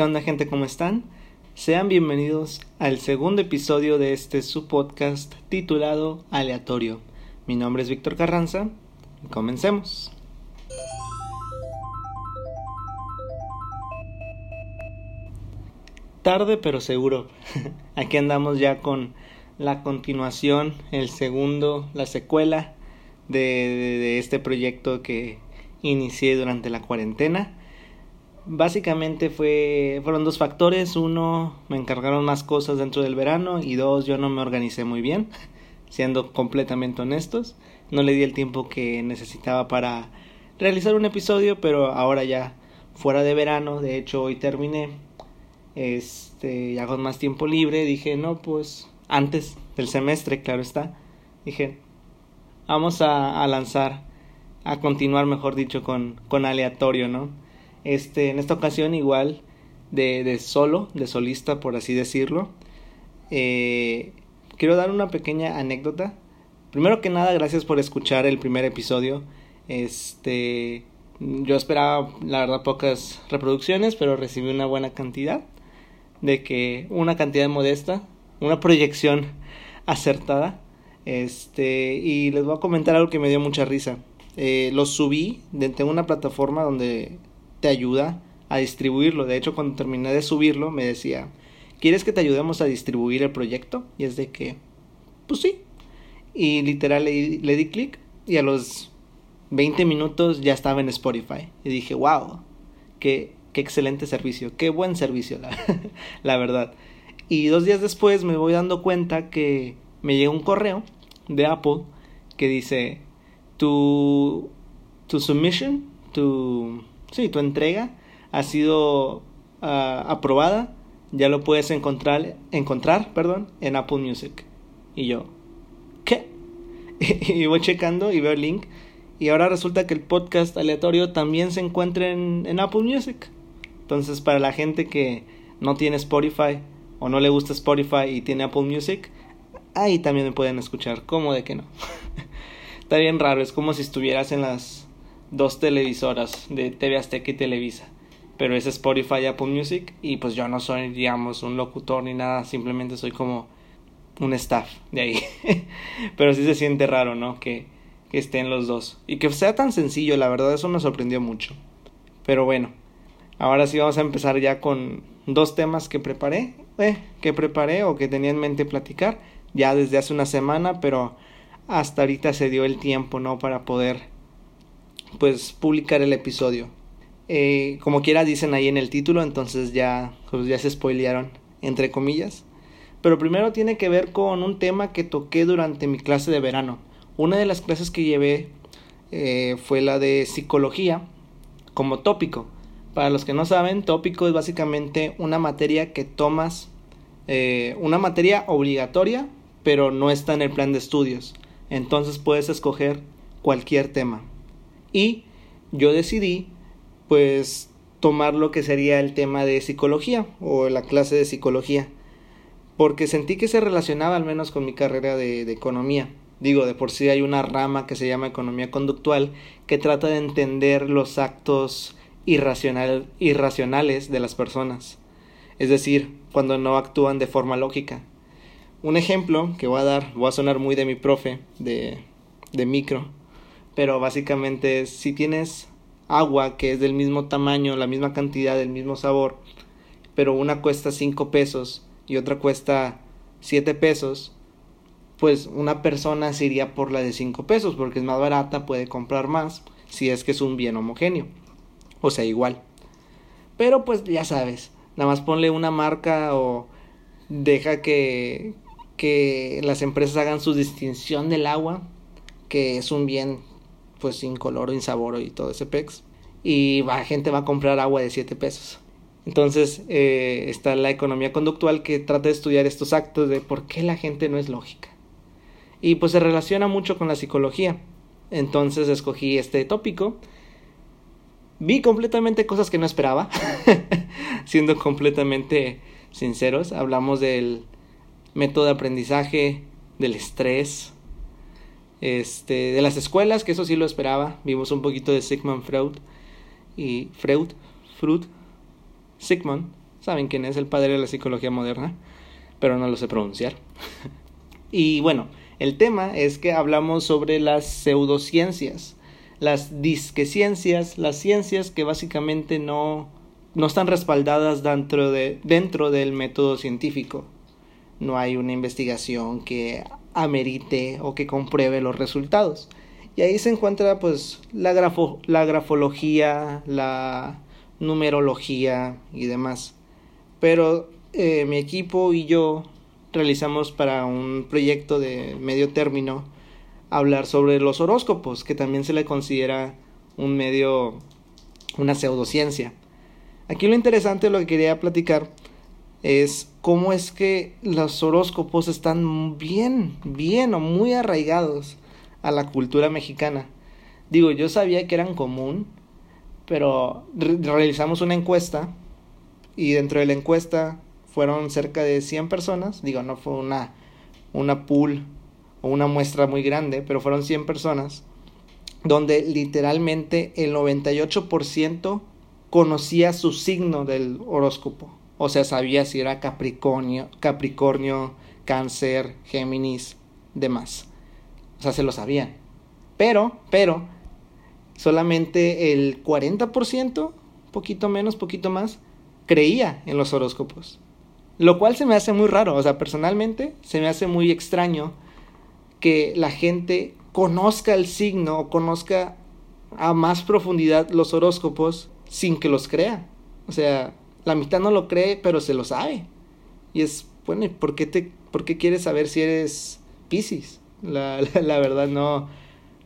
¿Qué onda gente? ¿Cómo están? Sean bienvenidos al segundo episodio de este su podcast titulado Aleatorio. Mi nombre es Víctor Carranza y comencemos. Tarde pero seguro. Aquí andamos ya con la continuación, el segundo, la secuela de, este proyecto que inicié durante la cuarentena. Básicamente fue, fueron dos factores. Uno, me encargaron más cosas dentro del verano y dos, yo no me organicé muy bien, siendo completamente honestos. No le di el tiempo que necesitaba para realizar un episodio, pero ahora ya fuera de verano, de hecho hoy terminé, este, ya con más tiempo libre, dije, no, pues antes del semestre, claro está, dije, vamos a, a lanzar, a continuar, mejor dicho, con, con aleatorio, ¿no? Este, en esta ocasión igual de, de solo, de solista, por así decirlo. Eh, quiero dar una pequeña anécdota. Primero que nada, gracias por escuchar el primer episodio. Este, yo esperaba, la verdad, pocas reproducciones, pero recibí una buena cantidad. De que una cantidad modesta, una proyección acertada. Este, y les voy a comentar algo que me dio mucha risa. Eh, lo subí, de, tengo una plataforma donde te ayuda a distribuirlo. De hecho, cuando terminé de subirlo, me decía, ¿quieres que te ayudemos a distribuir el proyecto? Y es de que, pues sí. Y literal le, le di clic y a los 20 minutos ya estaba en Spotify. Y dije, wow, qué, excelente servicio, qué buen servicio, la, la verdad. Y dos días después me voy dando cuenta que me llegó un correo de Apple que dice, tu, tu submission, tu sí, tu entrega ha sido uh, aprobada, ya lo puedes encontrar, encontrar perdón, en Apple Music. Y yo, ¿qué? y voy checando y veo el link. Y ahora resulta que el podcast aleatorio también se encuentra en, en Apple Music. Entonces, para la gente que no tiene Spotify o no le gusta Spotify y tiene Apple Music, ahí también me pueden escuchar. ¿Cómo de que no? Está bien raro, es como si estuvieras en las dos televisoras de TV Azteca y Televisa. Pero es Spotify Apple Music. Y pues yo no soy, digamos, un locutor ni nada. Simplemente soy como un staff de ahí. Pero sí se siente raro, ¿no? Que, que estén los dos. Y que sea tan sencillo, la verdad, eso me sorprendió mucho. Pero bueno, ahora sí vamos a empezar ya con dos temas que preparé. Eh, que preparé o que tenía en mente platicar. Ya desde hace una semana, pero hasta ahorita se dio el tiempo, ¿no? Para poder pues publicar el episodio. Eh, como quiera dicen ahí en el título, entonces ya, pues ya se spoilearon, entre comillas. Pero primero tiene que ver con un tema que toqué durante mi clase de verano. Una de las clases que llevé eh, fue la de psicología como tópico. Para los que no saben, tópico es básicamente una materia que tomas, eh, una materia obligatoria, pero no está en el plan de estudios. Entonces puedes escoger cualquier tema. Y yo decidí, pues, tomar lo que sería el tema de psicología o la clase de psicología, porque sentí que se relacionaba al menos con mi carrera de, economía. Digo, de por sí hay una rama que se llama economía conductual que trata de entender los actos irracional, irracionales de las personas, es decir, cuando no actúan de forma lógica. Un ejemplo que voy a dar, voy a sonar muy de mi profe de, de micro, pero básicamente si tienes agua que es del mismo tamaño, la misma cantidad, del mismo sabor, pero una cuesta 5 pesos y otra cuesta 7 pesos, pues una persona se iría por la de 5 pesos porque es más barata, puede comprar más si es que es un bien homogéneo, o sea, igual. Pero pues ya sabes, nada más ponle una marca o deja que, que las empresas hagan su distinción del agua, que es un bien pues sin color, insaboro y todo ese pex. Y la gente va a comprar agua de 7 pesos. Entonces eh, está la economía conductual que trata de estudiar estos actos de por qué la gente no es lógica. Y pues se relaciona mucho con la psicología. Entonces escogí este tópico. Vi completamente cosas que no esperaba. Siendo completamente sinceros, hablamos del método de aprendizaje, del estrés, este, de las escuelas, que eso sí lo esperaba. Vimos un poquito de Sigmund Freud y Freud, Freud, Sigmund Saben quién es el padre de la psicología moderna, pero no lo sé pronunciar. y bueno, el tema es que hablamos sobre las pseudociencias, las disqueciencias, las ciencias que básicamente no, no están respaldadas dentro, de, dentro del método científico. No hay una investigación que amerite o que compruebe los resultados. Y ahí se encuentra pues la, grafo, la grafología, la numerología y demás. Pero eh, mi equipo y yo realizamos para un proyecto de medio término hablar sobre los horóscopos, que también se le considera un medio, una pseudociencia. Aquí lo interesante, lo que quería platicar, es cómo es que los horóscopos están bien, bien o muy arraigados a la cultura mexicana. Digo, yo sabía que eran común, pero realizamos una encuesta y dentro de la encuesta fueron cerca de 100 personas, digo, no fue una, una pool o una muestra muy grande, pero fueron 100 personas, donde literalmente el 98% conocía su signo del horóscopo. O sea, sabía si era Capricornio, Capricornio, Cáncer, Géminis, demás. O sea, se lo sabían. Pero, pero, solamente el 40%, poquito menos, poquito más, creía en los horóscopos. Lo cual se me hace muy raro, o sea, personalmente se me hace muy extraño que la gente conozca el signo o conozca a más profundidad los horóscopos sin que los crea. O sea, la mitad no lo cree, pero se lo sabe. Y es, bueno, ¿y por qué, te, por quieres saber si eres Pisces? La, la, verdad no,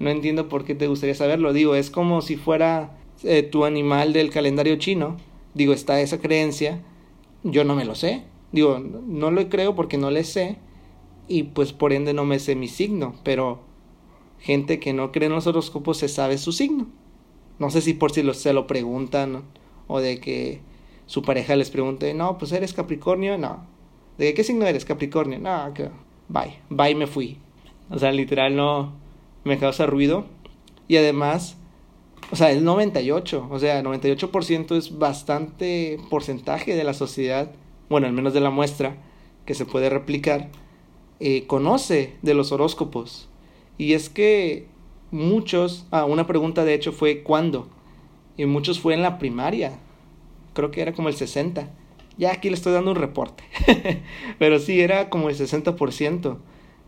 no entiendo por qué te gustaría saberlo. Digo, es como si fuera eh, tu animal del calendario chino. Digo, está esa creencia. Yo no me lo sé. Digo, no lo creo porque no le sé y pues por ende no me sé mi signo, pero gente que no cree en los horóscopos se sabe su signo. No sé si por si lo, se lo preguntan o de que su pareja les pregunte, no, pues eres Capricornio, no. ¿De qué signo eres Capricornio? No, que bye, bye me fui. O sea, literal no me causa ruido y además, o sea, el 98, o sea, 98% es bastante porcentaje de la sociedad bueno, al menos de la muestra que se puede replicar, eh, conoce de los horóscopos. Y es que muchos, ah, una pregunta de hecho fue ¿cuándo? Y muchos fue en la primaria, creo que era como el 60. Ya aquí le estoy dando un reporte, pero sí, era como el 60%.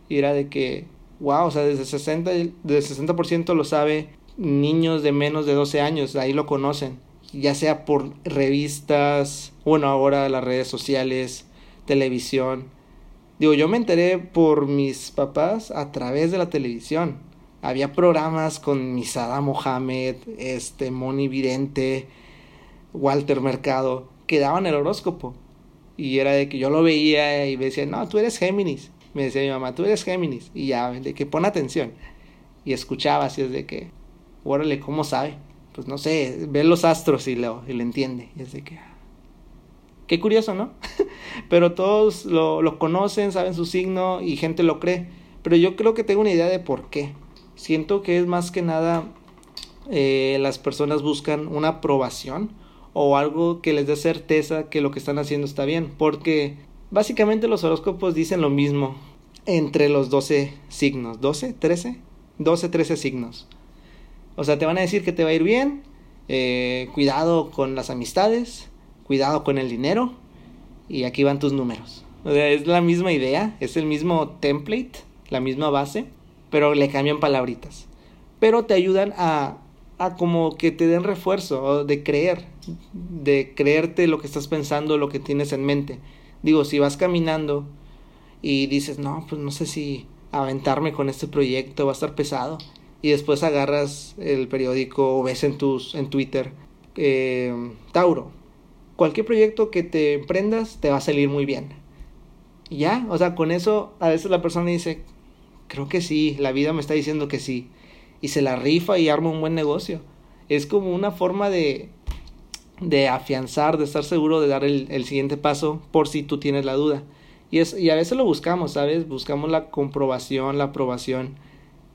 Y era de que, wow, o sea, desde 60, desde el 60% lo sabe niños de menos de 12 años, ahí lo conocen ya sea por revistas, bueno, ahora las redes sociales, televisión. Digo, yo me enteré por mis papás a través de la televisión. Había programas con Misada Mohamed, este, Moni Vidente, Walter Mercado, que daban el horóscopo. Y era de que yo lo veía y me decían, no, tú eres Géminis. Me decía mi mamá, tú eres Géminis. Y ya, de que pon atención. Y escuchaba así es de que, órale, ¿cómo sabe? pues no sé, ve los astros y lo, y lo entiende. Y es de que... Qué curioso, ¿no? Pero todos lo, lo conocen, saben su signo y gente lo cree. Pero yo creo que tengo una idea de por qué. Siento que es más que nada eh, las personas buscan una aprobación o algo que les dé certeza que lo que están haciendo está bien. Porque básicamente los horóscopos dicen lo mismo entre los 12 signos. ¿12? ¿13? 12, 13 signos. O sea, te van a decir que te va a ir bien, eh, cuidado con las amistades, cuidado con el dinero, y aquí van tus números. O sea, es la misma idea, es el mismo template, la misma base, pero le cambian palabritas. Pero te ayudan a, a como que te den refuerzo de creer, de creerte lo que estás pensando, lo que tienes en mente. Digo, si vas caminando y dices, no, pues no sé si aventarme con este proyecto va a estar pesado y después agarras el periódico o ves en, tus, en Twitter eh, Tauro. Cualquier proyecto que te emprendas te va a salir muy bien. Y ya, o sea, con eso a veces la persona dice, creo que sí, la vida me está diciendo que sí. Y se la rifa y arma un buen negocio. Es como una forma de, de afianzar, de estar seguro de dar el, el siguiente paso por si tú tienes la duda. Y, es, y a veces lo buscamos, ¿sabes? Buscamos la comprobación, la aprobación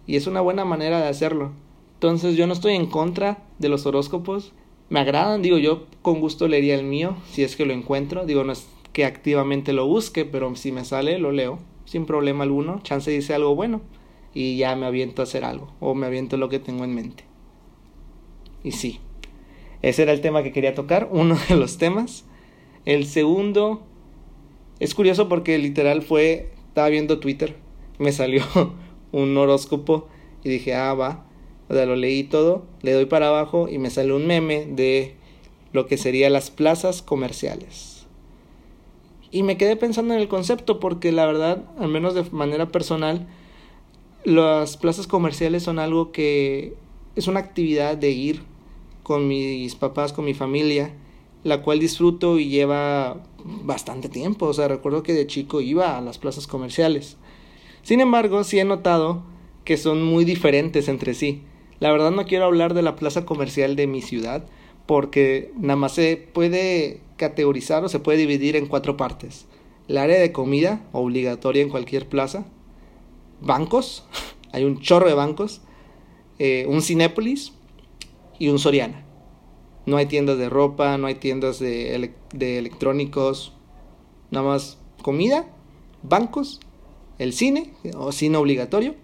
y es una buena manera de hacerlo. Entonces yo no estoy en contra de los horóscopos, me agradan, digo, yo con gusto leería el mío, si es que lo encuentro, digo, no es que activamente lo busque, pero si me sale, lo leo, sin problema alguno, chance dice algo bueno y ya me aviento a hacer algo, o me aviento lo que tengo en mente. Y sí, ese era el tema que quería tocar, uno de los temas. El segundo es curioso porque literal fue, estaba viendo Twitter, me salió un horóscopo y dije, ah, va, o sea, lo leí todo, le doy para abajo y me sale un meme de lo que serían las plazas comerciales. Y me quedé pensando en el concepto porque la verdad, al menos de manera personal, las plazas comerciales son algo que es una actividad de ir con mis papás, con mi familia, la cual disfruto y lleva bastante tiempo. O sea, recuerdo que de chico iba a las plazas comerciales. Sin embargo, sí he notado que son muy diferentes entre sí. La verdad no quiero hablar de la plaza comercial de mi ciudad porque nada más se puede categorizar o se puede dividir en cuatro partes. El área de comida, obligatoria en cualquier plaza. Bancos, hay un chorro de bancos. Eh, un Cinépolis y un Soriana. No hay tiendas de ropa, no hay tiendas de, de electrónicos, nada más comida, bancos, el cine, o cine obligatorio,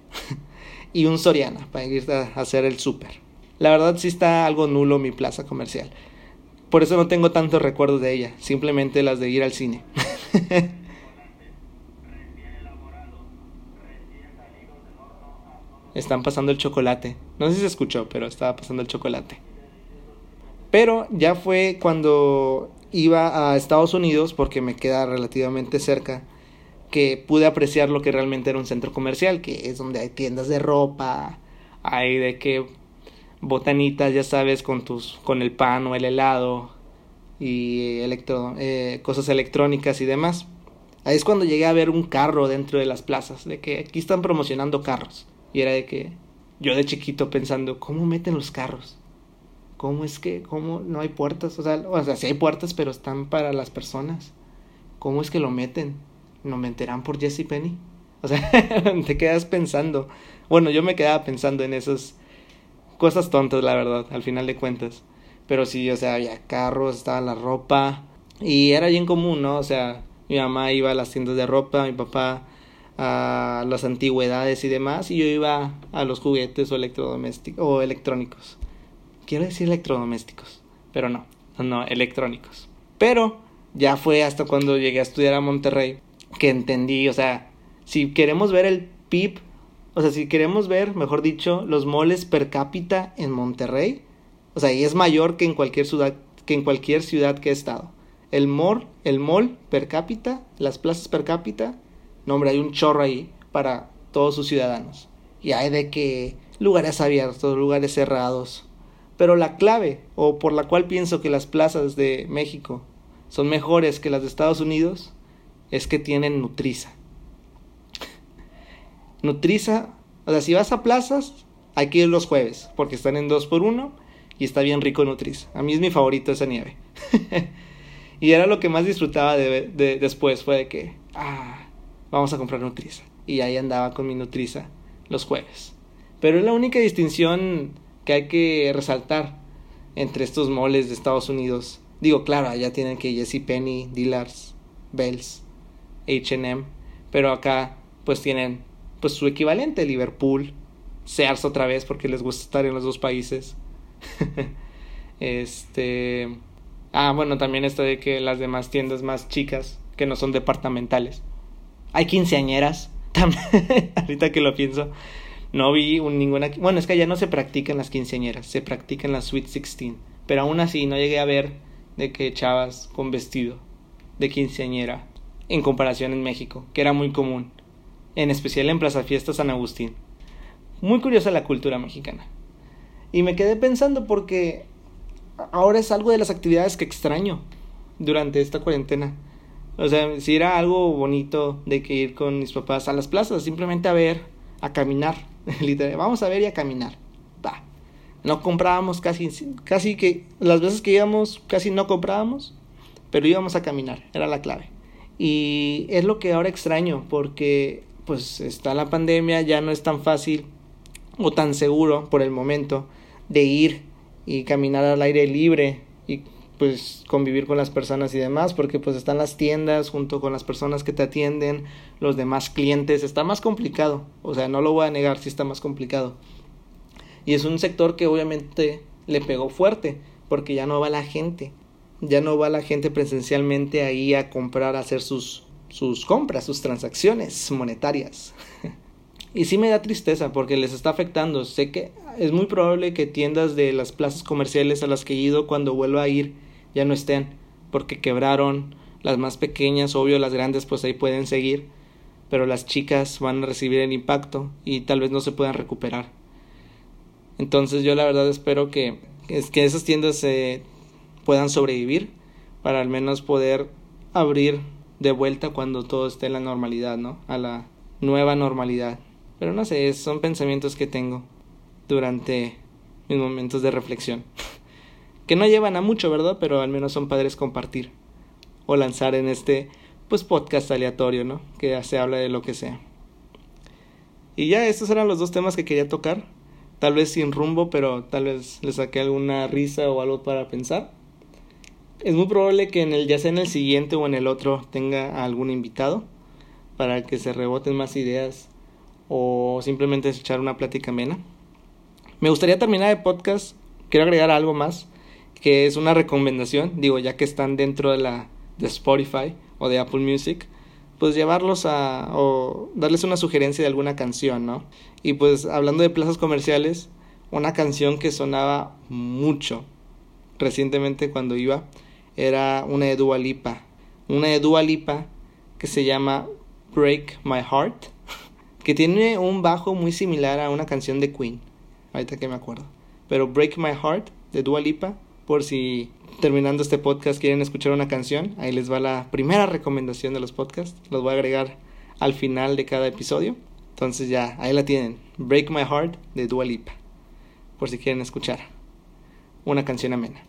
y un Soriana para ir a hacer el súper. La verdad sí está algo nulo mi plaza comercial. Por eso no tengo tantos recuerdos de ella, simplemente las de ir al cine. Están pasando el chocolate. No sé si se escuchó, pero estaba pasando el chocolate. Pero ya fue cuando iba a Estados Unidos, porque me queda relativamente cerca, que pude apreciar lo que realmente era un centro comercial, que es donde hay tiendas de ropa, hay de que botanitas, ya sabes, con tus, con el pan o el helado y electro, eh, cosas electrónicas y demás. Ahí es cuando llegué a ver un carro dentro de las plazas, de que aquí están promocionando carros. Y era de que yo de chiquito pensando, ¿cómo meten los carros? ¿Cómo es que, cómo no hay puertas? O sea, o sea, sí hay puertas, pero están para las personas. ¿Cómo es que lo meten? ¿No meterán por Jesse Penny? O sea, te quedas pensando. Bueno, yo me quedaba pensando en esas cosas tontas, la verdad, al final de cuentas. Pero sí, o sea, había carros, estaba la ropa. Y era bien común, ¿no? O sea, mi mamá iba a las tiendas de ropa, mi papá a las antigüedades y demás, y yo iba a los juguetes o electrodomésticos o electrónicos quiero decir electrodomésticos, pero no, no, electrónicos. Pero ya fue hasta cuando llegué a estudiar a Monterrey que entendí, o sea, si queremos ver el PIB, o sea, si queremos ver, mejor dicho, los moles per cápita en Monterrey, o sea, y es mayor que en cualquier ciudad que en cualquier ciudad que he estado. El mall, el mall per cápita, las plazas per cápita, no hombre, hay un chorro ahí para todos sus ciudadanos. Y hay de que lugares abiertos, lugares cerrados, pero la clave, o por la cual pienso que las plazas de México son mejores que las de Estados Unidos, es que tienen Nutriza. Nutriza, o sea, si vas a plazas, hay que ir los jueves, porque están en 2 por 1 y está bien rico Nutriza. A mí es mi favorito esa nieve. y era lo que más disfrutaba de, después, fue de que, ah, vamos a comprar Nutriza. Y ahí andaba con mi Nutriza los jueves. Pero es la única distinción que hay que resaltar entre estos moles de Estados Unidos. Digo, claro, allá tienen que Jesse Penny, Dillard's, Bells, H&M, pero acá pues tienen pues su equivalente, Liverpool, Sears otra vez porque les gusta estar en los dos países. este Ah, bueno, también esto de que las demás tiendas más chicas, que no son departamentales. Hay quinceañeras, ahorita que lo pienso, no vi ninguna... Bueno, es que allá no se practican las quinceañeras, se practican las Sweet Sixteen. Pero aún así no llegué a ver de que chavas con vestido de quinceañera en comparación en México, que era muy común, en especial en Plaza Fiesta San Agustín. Muy curiosa la cultura mexicana. Y me quedé pensando porque ahora es algo de las actividades que extraño durante esta cuarentena. O sea, si era algo bonito de que ir con mis papás a las plazas, simplemente a ver, a caminar, Literal, vamos a ver y a caminar. Va. No comprábamos casi, casi que las veces que íbamos casi no comprábamos, pero íbamos a caminar, era la clave. Y es lo que ahora extraño porque pues está la pandemia, ya no es tan fácil o tan seguro por el momento de ir y caminar al aire libre y pues convivir con las personas y demás, porque pues están las tiendas junto con las personas que te atienden, los demás clientes, está más complicado, o sea, no lo voy a negar, sí está más complicado. Y es un sector que obviamente le pegó fuerte, porque ya no va la gente, ya no va la gente presencialmente ahí a comprar, a hacer sus, sus compras, sus transacciones monetarias. y sí me da tristeza porque les está afectando. Sé que es muy probable que tiendas de las plazas comerciales a las que he ido cuando vuelva a ir ya no estén porque quebraron. Las más pequeñas, obvio, las grandes pues ahí pueden seguir, pero las chicas van a recibir el impacto y tal vez no se puedan recuperar. Entonces yo la verdad espero que, que esas tiendas se puedan sobrevivir para al menos poder abrir de vuelta cuando todo esté en la normalidad, ¿no? A la nueva normalidad. Pero no sé, son pensamientos que tengo durante mis momentos de reflexión. Que no llevan a mucho, ¿verdad? Pero al menos son padres compartir o lanzar en este pues podcast aleatorio, ¿no? Que se habla de lo que sea. Y ya estos eran los dos temas que quería tocar. Tal vez sin rumbo, pero tal vez le saqué alguna risa o algo para pensar. Es muy probable que en el ya sea en el siguiente o en el otro tenga algún invitado para que se reboten más ideas o simplemente echar una plática amena. Me gustaría terminar el podcast, quiero agregar algo más, que es una recomendación, digo, ya que están dentro de la de Spotify o de Apple Music, pues llevarlos a o darles una sugerencia de alguna canción, ¿no? Y pues hablando de plazas comerciales, una canción que sonaba mucho recientemente cuando iba era una de Dua Lipa, una de Dua Lipa que se llama Break My Heart, que tiene un bajo muy similar a una canción de Queen, ahorita que me acuerdo. Pero Break My Heart de Dua Lipa, por si terminando este podcast quieren escuchar una canción, ahí les va la primera recomendación de los podcasts, los voy a agregar al final de cada episodio. Entonces ya, ahí la tienen, Break My Heart de Dua Lipa, por si quieren escuchar una canción amena.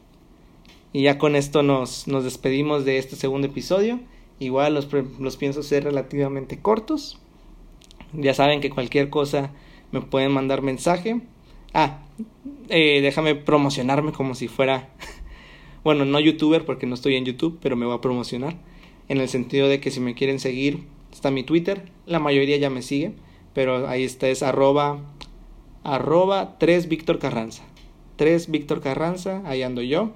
Y ya con esto nos, nos despedimos de este segundo episodio. Igual los, los pienso ser relativamente cortos. Ya saben que cualquier cosa me pueden mandar mensaje. Ah, eh, déjame promocionarme como si fuera, bueno, no youtuber porque no estoy en YouTube, pero me voy a promocionar. En el sentido de que si me quieren seguir, está mi Twitter. La mayoría ya me sigue, pero ahí está, es arroba, arroba 3 Víctor Carranza. 3 Víctor Carranza, ahí ando yo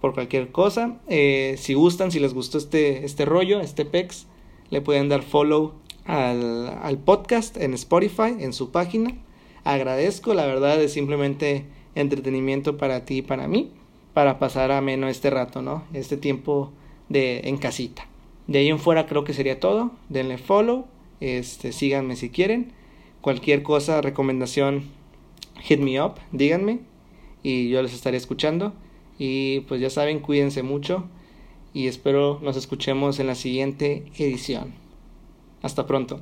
por cualquier cosa. Eh, si gustan, si les gustó este, este rollo, este pex, le pueden dar follow al, al podcast en Spotify, en su página. Agradezco, la verdad es simplemente entretenimiento para ti y para mí, para pasar a menos este rato, ¿no? Este tiempo de en casita. De ahí en fuera creo que sería todo. Denle follow, este, síganme si quieren. Cualquier cosa, recomendación, hit me up, díganme y yo les estaré escuchando. Y pues ya saben, cuídense mucho y espero nos escuchemos en la siguiente edición. Hasta pronto.